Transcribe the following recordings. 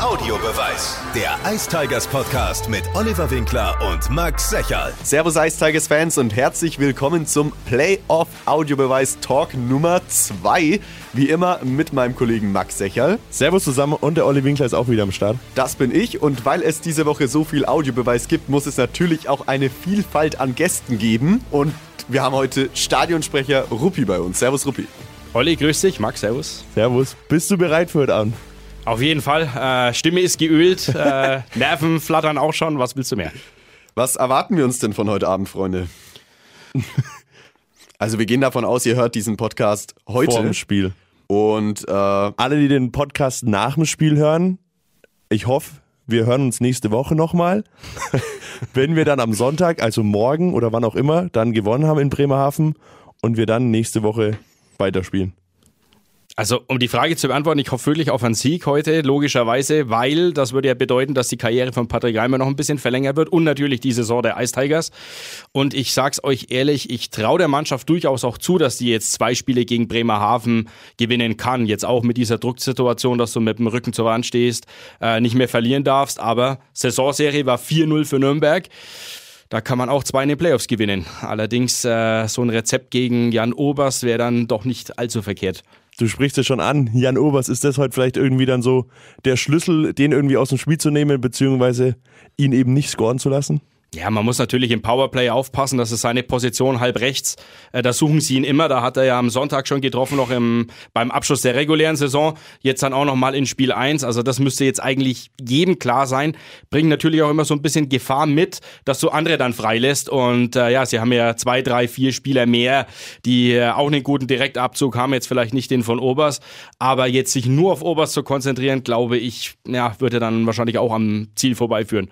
Audiobeweis. Der Ice Tigers Podcast mit Oliver Winkler und Max Secherl. Servus Ice Tigers Fans und herzlich willkommen zum Playoff Audiobeweis Talk Nummer 2. Wie immer mit meinem Kollegen Max Secherl. Servus zusammen und der Olli Winkler ist auch wieder am Start. Das bin ich und weil es diese Woche so viel Audiobeweis gibt, muss es natürlich auch eine Vielfalt an Gästen geben und wir haben heute Stadionsprecher Ruppi bei uns. Servus Ruppi. Olli, grüß dich. Max, servus. Servus. Bist du bereit für heute Abend? Auf jeden Fall. Äh, Stimme ist geölt, äh, Nerven flattern auch schon. Was willst du mehr? Was erwarten wir uns denn von heute Abend, Freunde? also wir gehen davon aus, ihr hört diesen Podcast heute. Vor dem Spiel. Und äh, Alle, die den Podcast nach dem Spiel hören, ich hoffe, wir hören uns nächste Woche nochmal. Wenn wir dann am Sonntag, also morgen oder wann auch immer, dann gewonnen haben in Bremerhaven und wir dann nächste Woche weiterspielen. Also, um die Frage zu beantworten, ich hoffe wirklich auf einen Sieg heute, logischerweise, weil das würde ja bedeuten, dass die Karriere von Patrick Reimer noch ein bisschen verlängert wird und natürlich die Saison der Ice Tigers. Und ich sag's euch ehrlich, ich traue der Mannschaft durchaus auch zu, dass die jetzt zwei Spiele gegen Bremerhaven gewinnen kann. Jetzt auch mit dieser Drucksituation, dass du mit dem Rücken zur Wand stehst, äh, nicht mehr verlieren darfst. Aber Saisonserie war 4-0 für Nürnberg. Da kann man auch zwei in den Playoffs gewinnen. Allerdings äh, so ein Rezept gegen Jan Oberst wäre dann doch nicht allzu verkehrt. Du sprichst es schon an, Jan Obers, ist das heute vielleicht irgendwie dann so der Schlüssel, den irgendwie aus dem Spiel zu nehmen, beziehungsweise ihn eben nicht scoren zu lassen? Ja, man muss natürlich im Powerplay aufpassen, das ist seine Position halb rechts. Äh, da suchen sie ihn immer. Da hat er ja am Sonntag schon getroffen, noch im, beim Abschluss der regulären Saison. Jetzt dann auch nochmal in Spiel 1. Also das müsste jetzt eigentlich jedem klar sein. Bringt natürlich auch immer so ein bisschen Gefahr mit, dass du andere dann freilässt. Und äh, ja, sie haben ja zwei, drei, vier Spieler mehr, die äh, auch einen guten Direktabzug haben. Jetzt vielleicht nicht den von Obers. Aber jetzt sich nur auf Obers zu konzentrieren, glaube ich, ja, würde dann wahrscheinlich auch am Ziel vorbeiführen.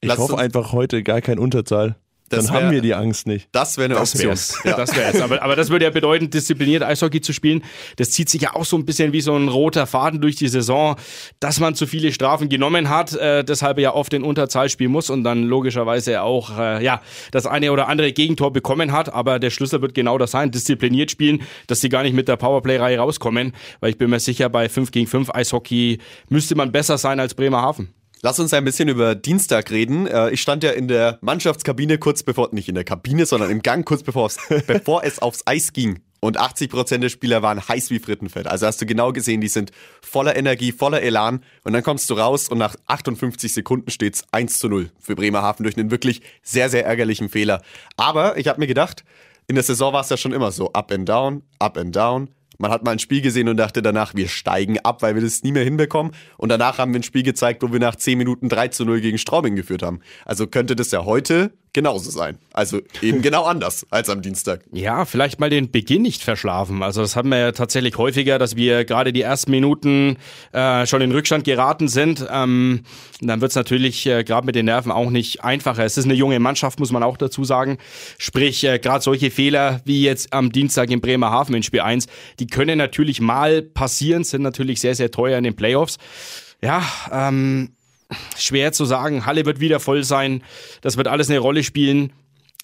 Ich Lasst hoffe einfach heute gar kein Unterzahl. Das Dann wär- haben wir die Angst nicht. das wäre eine Das Option. wär's. Das wär's. Aber, aber das würde ja bedeuten, diszipliniert Eishockey zu spielen. Das zieht sich ja auch so ein bisschen wie so ein roter Faden durch die Saison, dass man zu viele Strafen genommen hat, äh, deshalb ja oft in Unterzahl spielen muss und dann logischerweise auch äh, ja das eine oder andere Gegentor bekommen hat. Aber der Schlüssel wird genau das sein: diszipliniert spielen, dass sie gar nicht mit der Powerplay-Reihe rauskommen. Weil ich bin mir sicher, bei 5 gegen 5 Eishockey müsste man besser sein als Bremerhaven. Lass uns ein bisschen über Dienstag reden. Äh, Ich stand ja in der Mannschaftskabine kurz bevor, nicht in der Kabine, sondern im Gang kurz bevor, bevor es aufs Eis ging. Und 80% der Spieler waren heiß wie Frittenfett. Also hast du genau gesehen, die sind voller Energie, voller Elan. Und dann kommst du raus und nach 58 Sekunden steht's 1 zu 0 für Bremerhaven durch einen wirklich sehr, sehr ärgerlichen Fehler. Aber ich habe mir gedacht, in der Saison war es ja schon immer so. Up and down, up and down. Man hat mal ein Spiel gesehen und dachte danach, wir steigen ab, weil wir das nie mehr hinbekommen. Und danach haben wir ein Spiel gezeigt, wo wir nach 10 Minuten 3 zu 0 gegen Straubing geführt haben. Also könnte das ja heute genauso sein. Also eben genau anders als am Dienstag. Ja, vielleicht mal den Beginn nicht verschlafen. Also das haben wir ja tatsächlich häufiger, dass wir gerade die ersten Minuten äh, schon in Rückstand geraten sind. Ähm, dann wird's natürlich äh, gerade mit den Nerven auch nicht einfacher. Es ist eine junge Mannschaft, muss man auch dazu sagen. Sprich, äh, gerade solche Fehler wie jetzt am Dienstag in Bremerhaven in Spiel 1, die können natürlich mal passieren, sind natürlich sehr, sehr teuer in den Playoffs. Ja, ähm, schwer zu sagen. Halle wird wieder voll sein. Das wird alles eine Rolle spielen.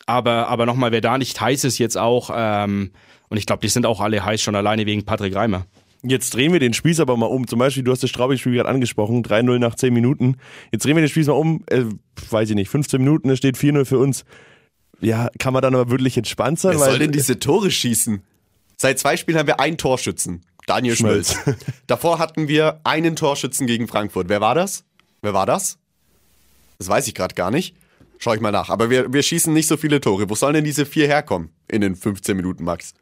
Aber, aber nochmal, wer da nicht heiß ist jetzt auch, ähm, und ich glaube, die sind auch alle heiß schon alleine wegen Patrick Reimer. Jetzt drehen wir den Spieß aber mal um. Zum Beispiel, du hast das Straubing-Spiel gerade angesprochen, 3-0 nach 10 Minuten. Jetzt drehen wir den Spieß mal um, äh, weiß ich nicht, 15 Minuten, es steht 4-0 für uns. Ja, kann man dann aber wirklich entspannt sein? Wer soll denn diese Tore schießen? Seit zwei Spielen haben wir einen Torschützen. Daniel Schmölz. Schmölz. Davor hatten wir einen Torschützen gegen Frankfurt. Wer war das? Wer war das? Das weiß ich gerade gar nicht. Schau ich mal nach. Aber wir, wir schießen nicht so viele Tore. Wo sollen denn diese vier herkommen in den 15 Minuten, Max?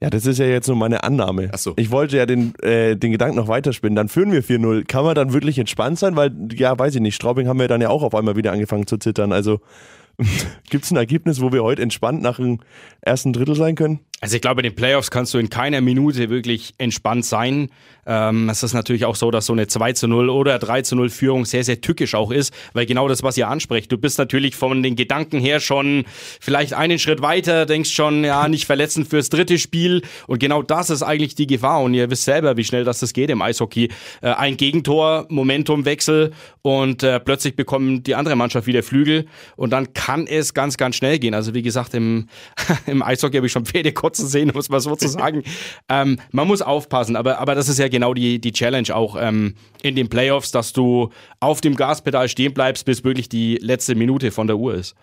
Ja, das ist ja jetzt nur meine Annahme. Ach so. Ich wollte ja den, äh, den Gedanken noch weiterspinnen. Dann führen wir 4-0. Kann man dann wirklich entspannt sein? Weil, ja, weiß ich nicht, Straubing haben wir dann ja auch auf einmal wieder angefangen zu zittern. Also gibt es ein Ergebnis, wo wir heute entspannt nach dem ersten Drittel sein können? Also ich glaube, in den Playoffs kannst du in keiner Minute wirklich entspannt sein. Ähm, es ist natürlich auch so, dass so eine 2 zu 0 oder 3 zu 0 Führung sehr, sehr tückisch auch ist, weil genau das, was ihr ansprecht, du bist natürlich von den Gedanken her schon vielleicht einen Schritt weiter, denkst schon, ja, nicht verletzen fürs dritte Spiel und genau das ist eigentlich die Gefahr und ihr wisst selber, wie schnell das, das geht im Eishockey. Äh, ein Gegentor, Momentumwechsel und äh, plötzlich bekommen die andere Mannschaft wieder Flügel und dann kann es ganz, ganz schnell gehen. Also wie gesagt, im, im Eishockey habe ich schon Pferde zu sehen, muss man so zu sagen. ähm, man muss aufpassen, aber, aber das ist ja genau die, die Challenge auch ähm, in den Playoffs, dass du auf dem Gaspedal stehen bleibst, bis wirklich die letzte Minute von der Uhr ist.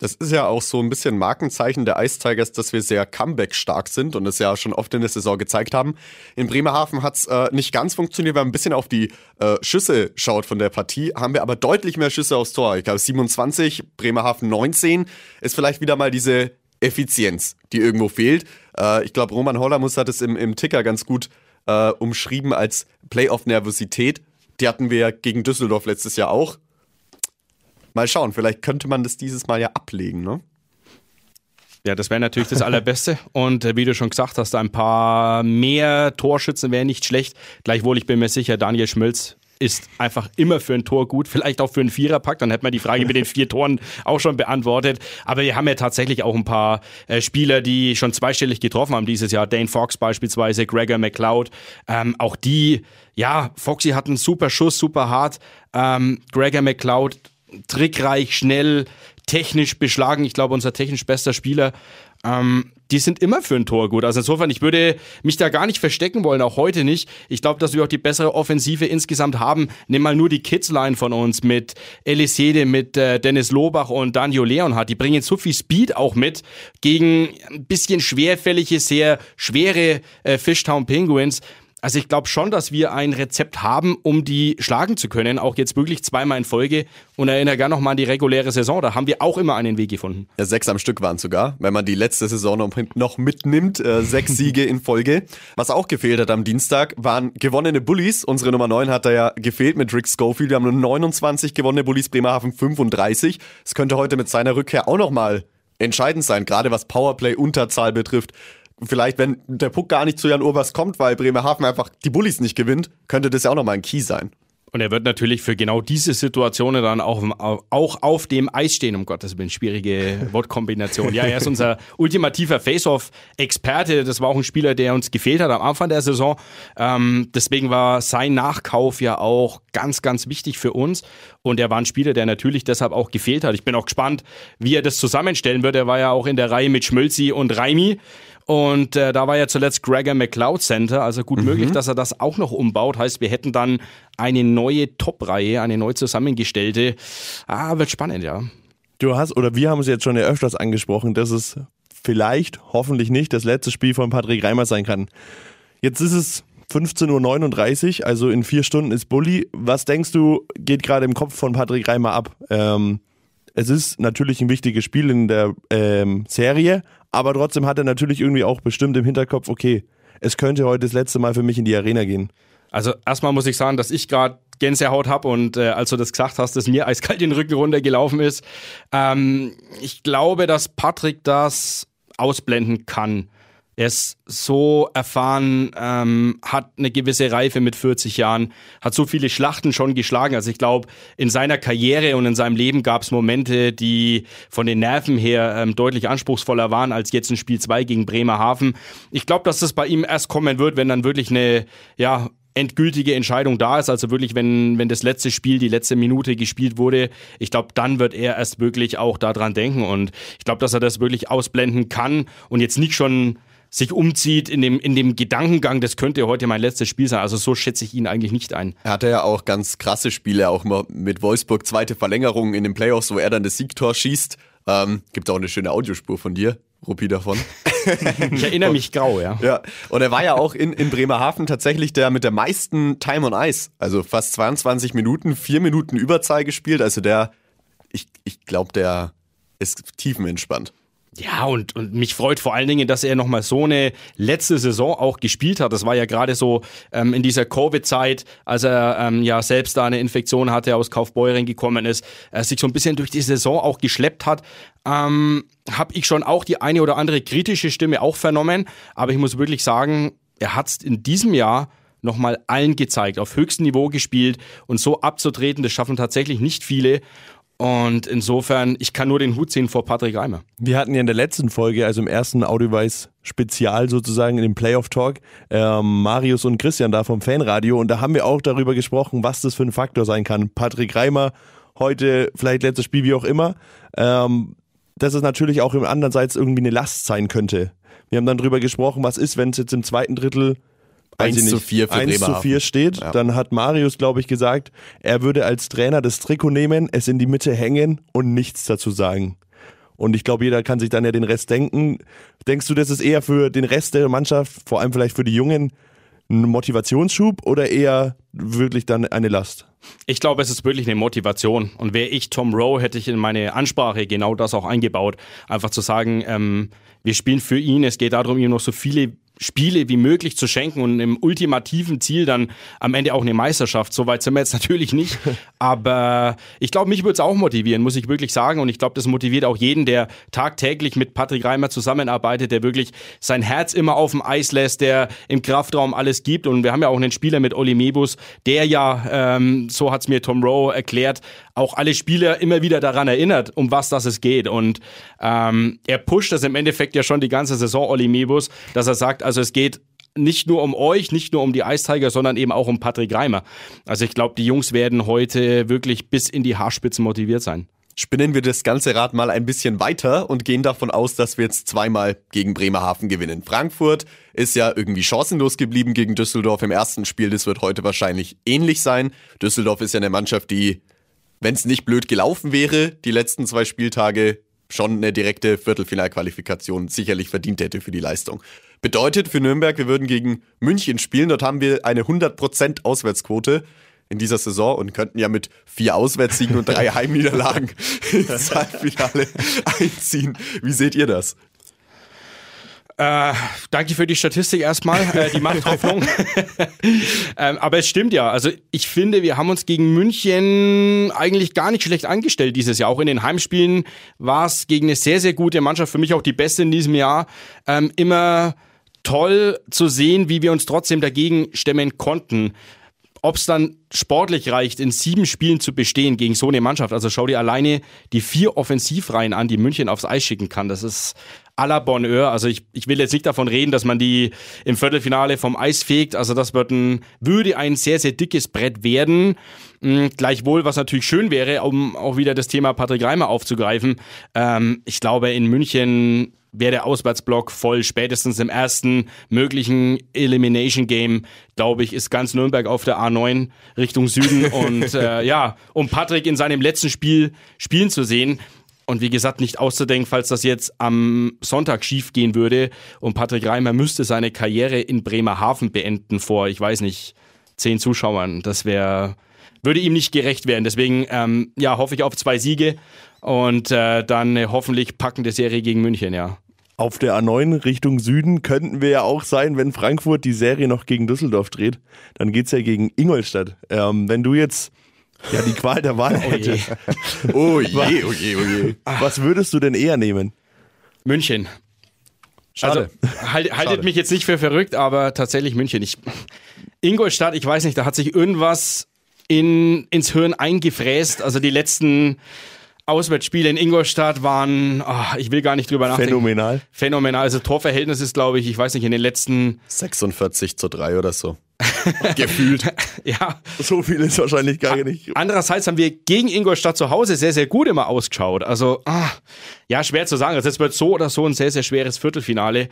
Das ist ja auch so ein bisschen Markenzeichen der Ice Tigers, dass wir sehr Comeback-stark sind und das ja schon oft in der Saison gezeigt haben. In Bremerhaven hat es äh, nicht ganz funktioniert, wenn man ein bisschen auf die äh, Schüsse schaut von der Partie, haben wir aber deutlich mehr Schüsse aufs Tor. Ich glaube 27, Bremerhaven 19 ist vielleicht wieder mal diese Effizienz, die irgendwo fehlt. Äh, ich glaube, Roman Hollermus hat es im, im Ticker ganz gut äh, umschrieben als Playoff-Nervosität. Die hatten wir gegen Düsseldorf letztes Jahr auch. Mal schauen, vielleicht könnte man das dieses Mal ja ablegen, ne? Ja, das wäre natürlich das Allerbeste. Und äh, wie du schon gesagt hast, ein paar mehr Torschützen wäre nicht schlecht. Gleichwohl, ich bin mir sicher, Daniel Schmölz ist einfach immer für ein Tor gut, vielleicht auch für einen Viererpack, dann hätte man die Frage mit den vier Toren auch schon beantwortet. Aber wir haben ja tatsächlich auch ein paar äh, Spieler, die schon zweistellig getroffen haben dieses Jahr. Dane Fox beispielsweise, Gregor McLeod. Ähm, auch die, ja, Foxy hat einen super Schuss, super hart. Ähm, Gregor McLeod trickreich, schnell, technisch beschlagen. Ich glaube, unser technisch bester Spieler. Ähm, die sind immer für ein Tor gut. Also insofern, ich würde mich da gar nicht verstecken wollen, auch heute nicht. Ich glaube, dass wir auch die bessere Offensive insgesamt haben. Nimm mal nur die Kids-Line von uns mit Elisede, mit äh, Dennis Lobach und Daniel Leonhardt. Die bringen so viel Speed auch mit gegen ein bisschen schwerfällige, sehr schwere äh, Fishtown Penguins. Also ich glaube schon, dass wir ein Rezept haben, um die schlagen zu können, auch jetzt wirklich zweimal in Folge. Und erinnere gerne nochmal an die reguläre Saison, da haben wir auch immer einen Weg gefunden. Ja, sechs am Stück waren sogar, wenn man die letzte Saison noch mitnimmt, äh, sechs Siege in Folge. Was auch gefehlt hat am Dienstag, waren gewonnene Bullies. Unsere Nummer 9 hat da ja gefehlt mit Rick Schofield. Wir haben nur 29 gewonnene Bullies, Bremerhaven 35. Es könnte heute mit seiner Rückkehr auch nochmal entscheidend sein, gerade was Powerplay-Unterzahl betrifft vielleicht, wenn der Puck gar nicht zu Jan Urbers kommt, weil Bremerhaven einfach die Bullies nicht gewinnt, könnte das ja auch nochmal ein Key sein. Und er wird natürlich für genau diese Situationen dann auch, auch auf dem Eis stehen, um Gottes Willen. Schwierige Wortkombination. Ja, er ist unser ultimativer Face-Off-Experte. Das war auch ein Spieler, der uns gefehlt hat am Anfang der Saison. Ähm, deswegen war sein Nachkauf ja auch ganz, ganz wichtig für uns. Und er war ein Spieler, der natürlich deshalb auch gefehlt hat. Ich bin auch gespannt, wie er das zusammenstellen wird. Er war ja auch in der Reihe mit Schmölzi und Raimi. Und äh, da war ja zuletzt Gregor McLeod Center, also gut mhm. möglich, dass er das auch noch umbaut. Heißt, wir hätten dann eine neue Top-Reihe, eine neu zusammengestellte. Ah, wird spannend, ja. Du hast, oder wir haben es jetzt schon ja öfters angesprochen, dass es vielleicht, hoffentlich nicht, das letzte Spiel von Patrick Reimer sein kann. Jetzt ist es 15.39 Uhr, also in vier Stunden ist Bulli. Was denkst du, geht gerade im Kopf von Patrick Reimer ab? Ähm, es ist natürlich ein wichtiges Spiel in der ähm, Serie, aber trotzdem hat er natürlich irgendwie auch bestimmt im Hinterkopf, okay, es könnte heute das letzte Mal für mich in die Arena gehen. Also erstmal muss ich sagen, dass ich gerade Gänsehaut habe und äh, als du das gesagt hast, dass mir eiskalt den Rücken runtergelaufen ist. Ähm, ich glaube, dass Patrick das ausblenden kann. Er ist so erfahren, ähm, hat eine gewisse Reife mit 40 Jahren, hat so viele Schlachten schon geschlagen. Also ich glaube, in seiner Karriere und in seinem Leben gab es Momente, die von den Nerven her ähm, deutlich anspruchsvoller waren als jetzt in Spiel 2 gegen Bremerhaven. Ich glaube, dass das bei ihm erst kommen wird, wenn dann wirklich eine, ja, endgültige Entscheidung da ist, also wirklich, wenn, wenn das letzte Spiel, die letzte Minute gespielt wurde, ich glaube, dann wird er erst wirklich auch daran denken und ich glaube, dass er das wirklich ausblenden kann und jetzt nicht schon sich umzieht in dem, in dem Gedankengang, das könnte heute mein letztes Spiel sein. Also so schätze ich ihn eigentlich nicht ein. Er hatte ja auch ganz krasse Spiele, auch mal mit Wolfsburg, zweite Verlängerung in den Playoffs, wo er dann das Siegtor schießt. Ähm, gibt auch eine schöne Audiospur von dir, Rupi, davon. ich erinnere mich grau, ja. Ja, und er war ja auch in, in Bremerhaven tatsächlich der mit der meisten Time on Ice. Also fast 22 Minuten, vier Minuten Überzahl gespielt. Also der, ich, ich glaube, der ist tiefenentspannt. Ja, und, und mich freut vor allen Dingen, dass er nochmal so eine letzte Saison auch gespielt hat. Das war ja gerade so ähm, in dieser Covid-Zeit, als er ähm, ja selbst da eine Infektion hatte, aus Kaufbeuren gekommen ist, er sich so ein bisschen durch die Saison auch geschleppt hat. Ähm, habe ich schon auch die eine oder andere kritische Stimme auch vernommen. Aber ich muss wirklich sagen, er hat es in diesem Jahr nochmal allen gezeigt, auf höchstem Niveau gespielt und so abzutreten, das schaffen tatsächlich nicht viele. Und insofern, ich kann nur den Hut ziehen vor Patrick Reimer. Wir hatten ja in der letzten Folge, also im ersten Audioweis Spezial sozusagen in dem Playoff Talk, ähm, Marius und Christian da vom Fanradio und da haben wir auch darüber gesprochen, was das für ein Faktor sein kann. Patrick Reimer, heute vielleicht letztes Spiel, wie auch immer. Ähm, dass es natürlich auch im andererseits irgendwie eine Last sein könnte. Wir haben dann drüber gesprochen, was ist, wenn es jetzt im zweiten Drittel 1 zu 4 für 1 zu Bremerhaven. 4 steht. Ja. Dann hat Marius, glaube ich, gesagt, er würde als Trainer das Trikot nehmen, es in die Mitte hängen und nichts dazu sagen. Und ich glaube, jeder kann sich dann ja den Rest denken. Denkst du, das ist eher für den Rest der Mannschaft, vor allem vielleicht für die Jungen, ein Motivationsschub oder eher wirklich dann eine Last? Ich glaube, es ist wirklich eine Motivation. Und wäre ich Tom Rowe, hätte ich in meine Ansprache genau das auch eingebaut. Einfach zu sagen, ähm, wir spielen für ihn. Es geht darum, ihm noch so viele Spiele wie möglich zu schenken und im ultimativen Ziel dann am Ende auch eine Meisterschaft. Soweit sind wir jetzt natürlich nicht. Aber ich glaube, mich würde es auch motivieren, muss ich wirklich sagen. Und ich glaube, das motiviert auch jeden, der tagtäglich mit Patrick Reimer zusammenarbeitet, der wirklich sein Herz immer auf dem Eis lässt, der im Kraftraum alles gibt. Und wir haben ja auch einen Spieler mit Oli Mebus, der ja, ähm, so hat es mir Tom Rowe erklärt, auch alle Spieler immer wieder daran erinnert, um was das es geht. Und ähm, er pusht das im Endeffekt ja schon die ganze Saison, Oli Mebus, dass er sagt, also es geht nicht nur um euch, nicht nur um die Ice Tiger, sondern eben auch um Patrick Reimer. Also ich glaube, die Jungs werden heute wirklich bis in die Haarspitzen motiviert sein. Spinnen wir das ganze Rad mal ein bisschen weiter und gehen davon aus, dass wir jetzt zweimal gegen Bremerhaven gewinnen. Frankfurt ist ja irgendwie chancenlos geblieben gegen Düsseldorf im ersten Spiel. Das wird heute wahrscheinlich ähnlich sein. Düsseldorf ist ja eine Mannschaft, die, wenn es nicht blöd gelaufen wäre, die letzten zwei Spieltage schon eine direkte Viertelfinalqualifikation sicherlich verdient hätte für die Leistung. Bedeutet für Nürnberg, wir würden gegen München spielen. Dort haben wir eine 100% Auswärtsquote in dieser Saison und könnten ja mit vier Auswärtssiegen und drei Heimniederlagen ins Halbfinale einziehen. Wie seht ihr das? Äh, danke für die Statistik erstmal, äh, die macht Hoffnung. ähm, aber es stimmt ja. Also ich finde, wir haben uns gegen München eigentlich gar nicht schlecht angestellt dieses Jahr. Auch in den Heimspielen war es gegen eine sehr, sehr gute Mannschaft, für mich auch die beste in diesem Jahr, ähm, immer toll zu sehen, wie wir uns trotzdem dagegen stemmen konnten. Ob es dann sportlich reicht, in sieben Spielen zu bestehen gegen so eine Mannschaft. Also schau dir alleine die vier Offensivreihen an, die München aufs Eis schicken kann. Das ist à la Bonheur. Also ich, ich will jetzt nicht davon reden, dass man die im Viertelfinale vom Eis fegt. Also das wird ein, würde ein sehr, sehr dickes Brett werden. Mhm, gleichwohl, was natürlich schön wäre, um auch wieder das Thema Patrick Reimer aufzugreifen. Ähm, ich glaube, in München wäre der Auswärtsblock voll. Spätestens im ersten möglichen Elimination Game, glaube ich, ist ganz Nürnberg auf der A9 Richtung Süden. Und äh, ja, um Patrick in seinem letzten Spiel spielen zu sehen. Und wie gesagt, nicht auszudenken, falls das jetzt am Sonntag schief gehen würde und Patrick Reimer müsste seine Karriere in Bremerhaven beenden vor, ich weiß nicht, zehn Zuschauern. Das wäre, würde ihm nicht gerecht werden. Deswegen, ähm, ja, hoffe ich auf zwei Siege und äh, dann eine hoffentlich packende Serie gegen München, ja. Auf der A9 Richtung Süden könnten wir ja auch sein, wenn Frankfurt die Serie noch gegen Düsseldorf dreht. Dann geht's ja gegen Ingolstadt. Ähm, wenn du jetzt ja die Qual der Wahl hättest, Oh je, oh je, oh je. was würdest du denn eher nehmen? München. Schade. Also, halt, haltet Schade. mich jetzt nicht für verrückt, aber tatsächlich München. Ich, Ingolstadt, ich weiß nicht, da hat sich irgendwas in, ins Hirn eingefräst. Also die letzten Auswärtsspiele in Ingolstadt waren, ah, ich will gar nicht drüber nachdenken. Phänomenal. Phänomenal. Also Torverhältnis ist, glaube ich, ich weiß nicht, in den letzten, 46 zu 3 oder so. Gefühlt. ja. So viel ist wahrscheinlich gar nicht. Andererseits haben wir gegen Ingolstadt zu Hause sehr, sehr gut immer ausgeschaut. Also, ah, ja, schwer zu sagen. Also es wird so oder so ein sehr, sehr schweres Viertelfinale.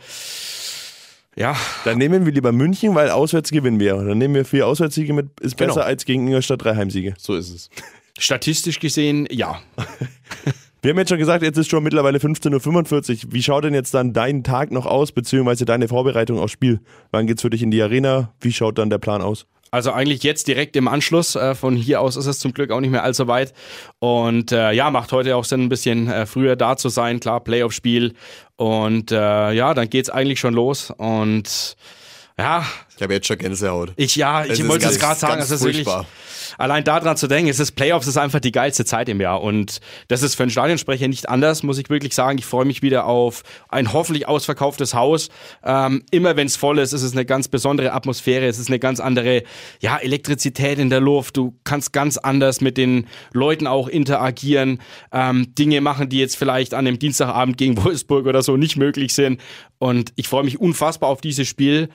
Ja, Dann nehmen wir lieber München, weil auswärts gewinnen wir. Dann nehmen wir vier Auswärtssiege mit, ist besser Genau. als gegen Ingolstadt drei Heimsiege. So ist es. Statistisch gesehen, ja. Wir haben jetzt schon gesagt, jetzt ist schon mittlerweile 15.45 Uhr. Wie schaut denn jetzt dann dein Tag noch aus, beziehungsweise deine Vorbereitung aufs Spiel? Wann geht's für dich in die Arena? Wie schaut dann der Plan aus? Also eigentlich jetzt direkt im Anschluss. Äh, von hier aus ist es zum Glück auch nicht mehr allzu weit. Und äh, ja, macht heute auch Sinn, ein bisschen äh, früher da zu sein. Klar, Playoff-Spiel. Und äh, ja, dann geht's eigentlich schon los. Und ja, Ich habe jetzt schon Gänsehaut. ich ja, ich wollte es gerade sagen, es ist wirklich allein daran zu denken, es ist Playoffs ist einfach die geilste Zeit im Jahr und das ist für einen Stadionsprecher nicht anders, muss ich wirklich sagen. Ich freue mich wieder auf ein hoffentlich ausverkauftes Haus. Ähm, immer wenn es voll ist, ist es eine ganz besondere Atmosphäre, es ist eine ganz andere ja, Elektrizität in der Luft. Du kannst ganz anders mit den Leuten auch interagieren, ähm, Dinge machen, die jetzt vielleicht an einem Dienstagabend gegen Wolfsburg oder so nicht möglich sind. Und ich freue mich unfassbar auf dieses Spiel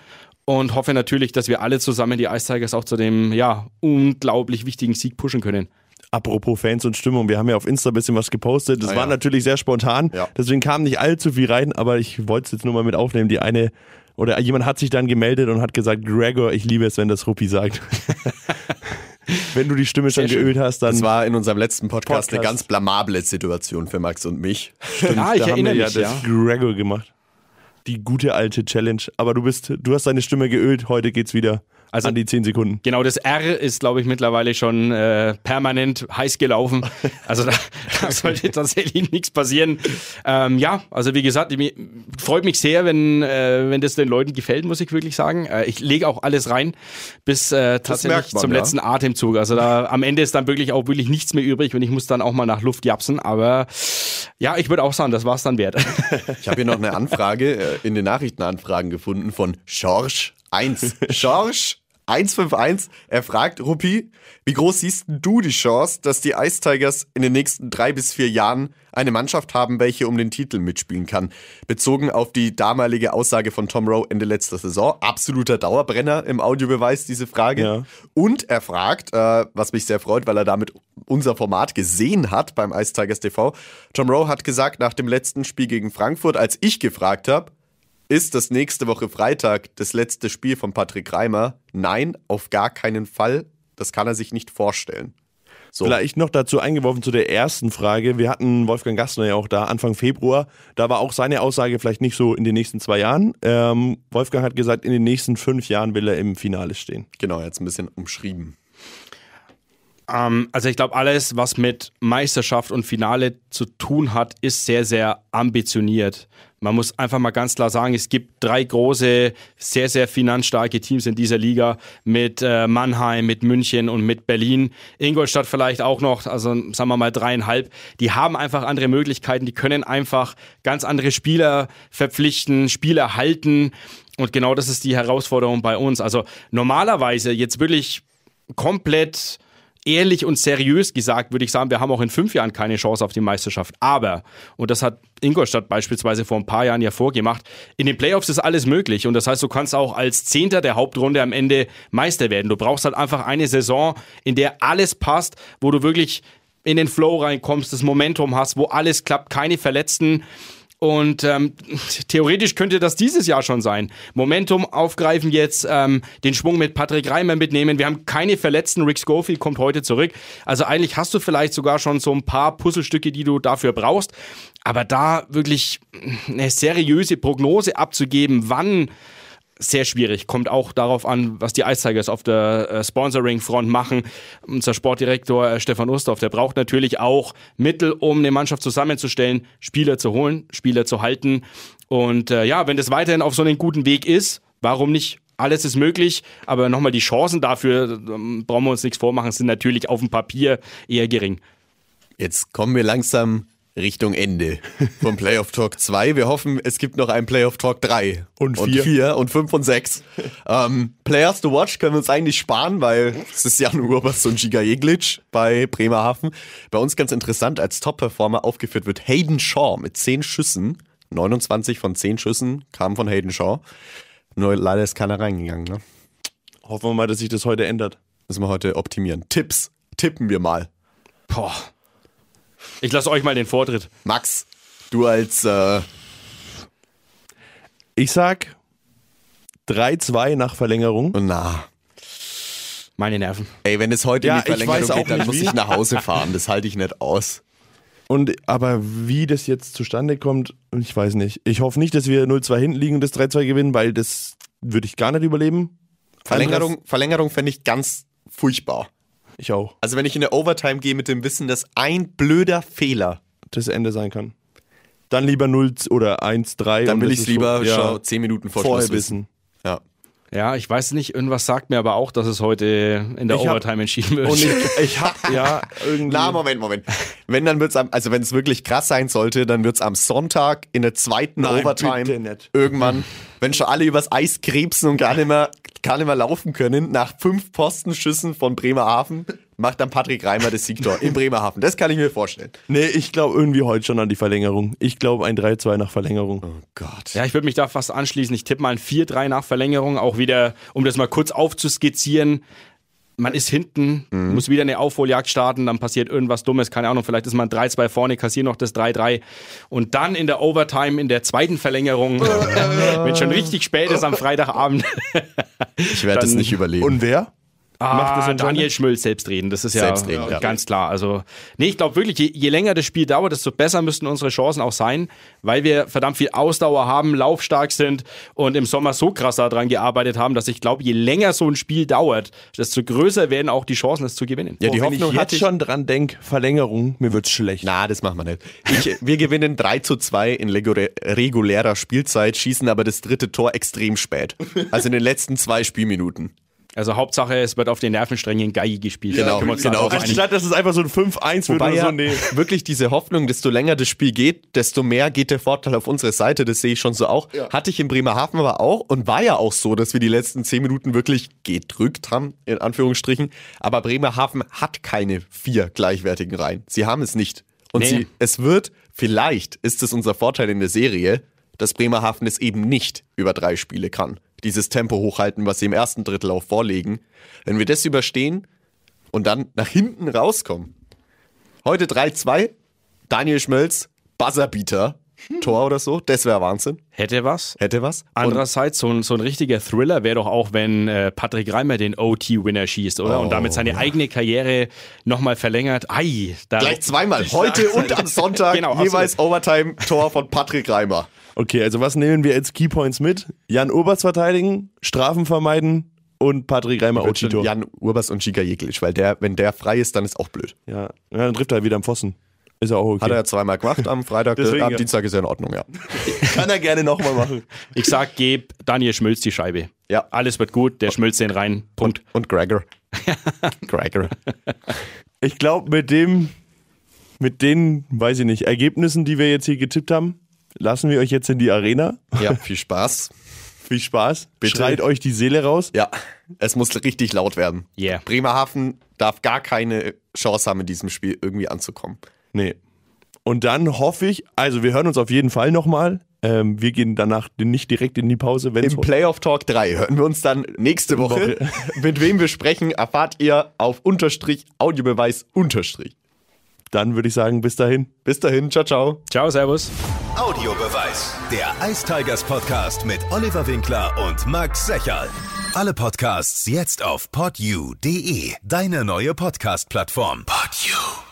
und hoffe natürlich, dass wir alle zusammen die Ice Tigers auch zu dem ja unglaublich wichtigen Sieg pushen können. apropos Fans und Stimmung, wir haben ja auf Insta ein bisschen was gepostet. Das Ah, war ja. natürlich sehr spontan, Ja. deswegen kam nicht allzu viel rein, aber ich wollte es jetzt nur mal mit aufnehmen. Die eine, oder jemand hat sich dann gemeldet und hat gesagt, Gregor, ich liebe es, wenn das Ruppi sagt. wenn du die Stimme schon schön. geölt hast, dann Das war in unserem letzten Podcast, eine Podcast. ganz blamable Situation für Max und mich. Ja, ich da haben erinnere wir mich, ja ja. das Gregor gemacht. Die gute alte Challenge. Aber du bist, du hast deine Stimme geölt, heute geht's wieder Also- an die 10 Sekunden. Genau, das R ist, glaube ich, mittlerweile schon äh, permanent heiß gelaufen. Also da, da sollte tatsächlich nichts passieren. Ähm, ja, also wie gesagt, mir, freut mich sehr, wenn, äh, wenn das den Leuten gefällt, muss ich wirklich sagen. Äh, ich lege auch alles rein, bis äh, tatsächlich man, zum ja. letzten Atemzug. Also da am Ende ist dann wirklich auch wirklich nichts mehr übrig und ich muss dann auch mal nach Luft japsen. Aber ja, ich würde auch sagen, das war es dann wert. Ich habe hier noch eine Anfrage äh, in den Nachrichtenanfragen gefunden von Schorsch 1. Schorsch 151. Er fragt, Ruppi, wie groß siehst du die Chance, dass die Ice Tigers in den nächsten drei bis vier Jahren eine Mannschaft haben, welche um den Titel mitspielen kann? Bezogen auf die damalige Aussage von Tom Rowe Ende letzter Saison. Absoluter Dauerbrenner im Audiobeweis, diese Frage. Ja. Und er fragt, äh, was mich sehr freut, weil er damit unser Format gesehen hat beim Ice Tigers TV. Tom Rowe hat gesagt, nach dem letzten Spiel gegen Frankfurt, als ich gefragt habe, ist das nächste Woche Freitag das letzte Spiel von Patrick Reimer? Nein, auf gar keinen Fall. Das kann er sich nicht vorstellen. So. Vielleicht noch dazu eingeworfen zu der ersten Frage. Wir hatten Wolfgang Gastner ja auch da Anfang Februar. Da war auch seine Aussage vielleicht nicht so in den nächsten zwei Jahren. Ähm, Wolfgang hat gesagt, in den nächsten fünf Jahren will er im Finale stehen. Genau, jetzt ein bisschen umschrieben. Ähm, also ich glaube, alles, was mit Meisterschaft und Finale zu tun hat, ist sehr, sehr ambitioniert. Man muss einfach mal ganz klar sagen, es gibt drei große, sehr, sehr finanzstarke Teams in dieser Liga mit äh, Mannheim, mit München und mit Berlin. Ingolstadt vielleicht auch noch, also sagen wir mal dreieinhalb. Die haben einfach andere Möglichkeiten, die können einfach ganz andere Spieler verpflichten, Spieler halten. Und genau das ist die Herausforderung bei uns. Also normalerweise jetzt wirklich komplett ehrlich und seriös gesagt, würde ich sagen, wir haben auch in fünf Jahren keine Chance auf die Meisterschaft. Aber, und das hat Ingolstadt beispielsweise vor ein paar Jahren ja vorgemacht, in den Playoffs ist alles möglich. Und das heißt, du kannst auch als Zehnter der Hauptrunde am Ende Meister werden. Du brauchst halt einfach eine Saison, in der alles passt, wo du wirklich in den Flow reinkommst, das Momentum hast, wo alles klappt, keine Verletzten. Und ähm, theoretisch könnte das dieses Jahr schon sein. Momentum aufgreifen jetzt, ähm, den Schwung mit Patrick Reimer mitnehmen. Wir haben keine Verletzten. Rick Schofield kommt heute zurück. Also eigentlich hast du vielleicht sogar schon so ein paar Puzzlestücke, die du dafür brauchst. Aber da wirklich eine seriöse Prognose abzugeben, wann sehr schwierig. Kommt auch darauf an, was die Ice Tigers auf der äh, Sponsoring-Front machen. Unser Sportdirektor äh, Stefan Ustorf, der braucht natürlich auch Mittel, um eine Mannschaft zusammenzustellen, Spieler zu holen, Spieler zu halten. Und äh, ja, wenn das weiterhin auf so einem guten Weg ist, warum nicht? Alles ist möglich, aber nochmal die Chancen dafür, ähm, brauchen wir uns nichts vormachen, sind natürlich auf dem Papier eher gering. Jetzt kommen wir langsam Richtung Ende vom Playoff Talk 2. Wir hoffen, es gibt noch einen Playoff Talk 3. Und Und vier. 4 und 5 und 6. ähm, Players to watch können wir uns eigentlich sparen, weil es ist Jan Urbas und Giga Jeglic bei Bremerhaven. Bei uns ganz interessant, als Top-Performer aufgeführt wird Hayden Shaw mit 10 Schüssen. 29 von 10 Schüssen kamen von Hayden Shaw. Nur leider ist keiner reingegangen. Ne? Hoffen wir mal, dass sich das heute ändert. Müssen wir heute optimieren. Tipps. Tippen wir mal. Boah. Ich lasse euch mal den Vortritt. Max, du als äh, Ich sag 3-2 nach Verlängerung. na, Meine Nerven. Ey, wenn es heute Ja, in die ich Verlängerung weiß auch geht, dann muss wie. ich nach Hause fahren. Das halte ich nicht aus. Und aber wie das jetzt zustande kommt, ich weiß nicht. Ich hoffe nicht, dass wir 0-2 hinten liegen und das 3-2 gewinnen, weil das würde ich gar nicht überleben. Verlängerung, Verlängerung fände ich ganz furchtbar. Ich auch. Also wenn ich in der Overtime gehe mit dem Wissen, dass ein blöder Fehler, Das Ende sein kann. Dann lieber 0 oder 1-3. dann will ich es lieber schon- ja, schon zehn Minuten vor Schluss wissen. wissen. Ja. Ja, ich weiß nicht, irgendwas sagt mir aber auch, dass es heute in der Ich hab- Overtime entschieden wird. Und ich, ich hab, ja, irgendwie. Na, Moment, Moment. Wenn, dann wird's am, also wenn es wirklich krass sein sollte, dann wird's am Sonntag in der zweiten Nein, Overtime bitte nicht. irgendwann, wenn schon alle übers Eis krebsen und gar nicht mehr, gar nicht mehr laufen können, nach fünf Postenschüssen von Bremerhaven, macht dann Patrick Reimer das Siegtor in Bremerhaven. Das kann ich mir vorstellen. Nee, ich glaube irgendwie heute schon an die Verlängerung. Ich glaube ein 3-2 nach Verlängerung. Oh Gott. Ja, ich würde mich da fast anschließen. Ich tippe mal ein 4-3 nach Verlängerung, auch wieder, um das mal kurz aufzuskizzieren. man ist hinten, muss wieder eine Aufholjagd starten, dann passiert irgendwas Dummes, keine Ahnung, vielleicht ist man 3-2 vorne, kassiert noch das 3-3 und dann in der Overtime, in der zweiten Verlängerung, wenn schon richtig spät ist am Freitagabend. Ich werde es nicht überleben. Und wer? Ah, Macht das? Daniel Schmölz selbstreden, das ist ja, Selbstredend, ja. ganz klar. Also, nee, ich glaube wirklich, je, je länger das Spiel dauert, desto besser müssten unsere Chancen auch sein, weil wir verdammt viel Ausdauer haben, laufstark sind und im Sommer so krass daran gearbeitet haben, dass ich glaube, je länger so ein Spiel dauert, desto größer werden auch die Chancen, es zu gewinnen. ja, die Wenn Hoffnung ich jetzt hatte ich. schon dran denk, Verlängerung, mir wird's schlecht. Na, das machen wir nicht. Ich, wir gewinnen 3 zu 2 in regulärer Spielzeit, schießen aber das dritte Tor extrem spät. Also in den letzten zwei Spielminuten. Also Hauptsache, es wird auf den Nervensträngen Geige gespielt. Genau, genau. einigen. Anstatt, dass es einfach so ein 5-1 wird Wobei oder ja so, nee. wirklich diese Hoffnung, desto länger das Spiel geht, desto mehr geht der Vorteil auf unsere Seite. Das sehe ich schon so auch. Hatte ich in Bremerhaven aber auch und war ja auch so, dass wir die letzten zehn Minuten wirklich gedrückt haben, in Anführungsstrichen. Aber Bremerhaven hat keine vier gleichwertigen Reihen. Sie haben es nicht. Und Nee. sie, es wird, vielleicht ist es unser Vorteil in der Serie, dass Bremerhaven es eben nicht über drei Spiele kann. Dieses Tempo hochhalten, was sie im ersten Drittel auch vorlegen. Wenn wir das überstehen und dann nach hinten rauskommen, Heute 3-2. Daniel Schmölz, Buzzerbeater, Tor oder so. Das wäre Wahnsinn. Hätte was. Hätte was. Andererseits, so ein, so ein richtiger Thriller wäre doch auch, wenn äh, Patrick Reimer den OT-Winner schießt, oder? Und damit seine eigene Karriere nochmal verlängert. Ei, da gleich zweimal. Heute und am Sonntag Genau, jeweils Overtime-Tor von Patrick Reimer. Okay, also was nehmen wir als Keypoints mit? Jan Oberst verteidigen, Strafen vermeiden und Patrick Reimer Otito. Jan Urbas und Giga Jeglic, weil der, wenn der frei ist, dann ist auch blöd. Ja. ja, dann trifft er wieder am Pfosten. Ist ja auch okay. Hat er ja zweimal gemacht am Freitag, Deswegen, am ja. Dienstag ist ja in Ordnung, ja. Kann er gerne nochmal machen. Ich sag, geb Daniel Schmölz die Scheibe. Ja. Alles wird gut, der schmilzt den rein. Punkt. Und Gregor. Gregor. Ich glaube, mit dem, mit den, weiß ich nicht, Ergebnissen, die wir jetzt hier getippt haben, lassen wir euch jetzt in die Arena. Ja, viel Spaß. Viel Spaß. Bitte. Schreit euch die Seele raus. Ja, es muss richtig laut werden. Yeah. Bremerhaven darf gar keine Chance haben, in diesem Spiel irgendwie anzukommen. Nee. Und dann hoffe ich, also wir hören uns auf jeden Fall nochmal. Ähm, wir gehen danach nicht direkt in die Pause, wenn Im Playoff Talk 3 hören wir uns dann nächste Woche. Mit wem wir sprechen, erfahrt ihr auf Unterstrich Audiobeweis Unterstrich. Dann würde ich sagen, bis dahin. Bis dahin, ciao, ciao. Ciao, Servus. Audiobeweis. Der Ice Tigers Podcast mit Oliver Winkler und Max Secherl. Alle Podcasts jetzt auf podyou.de, deine neue Podcast-Plattform. Podyou.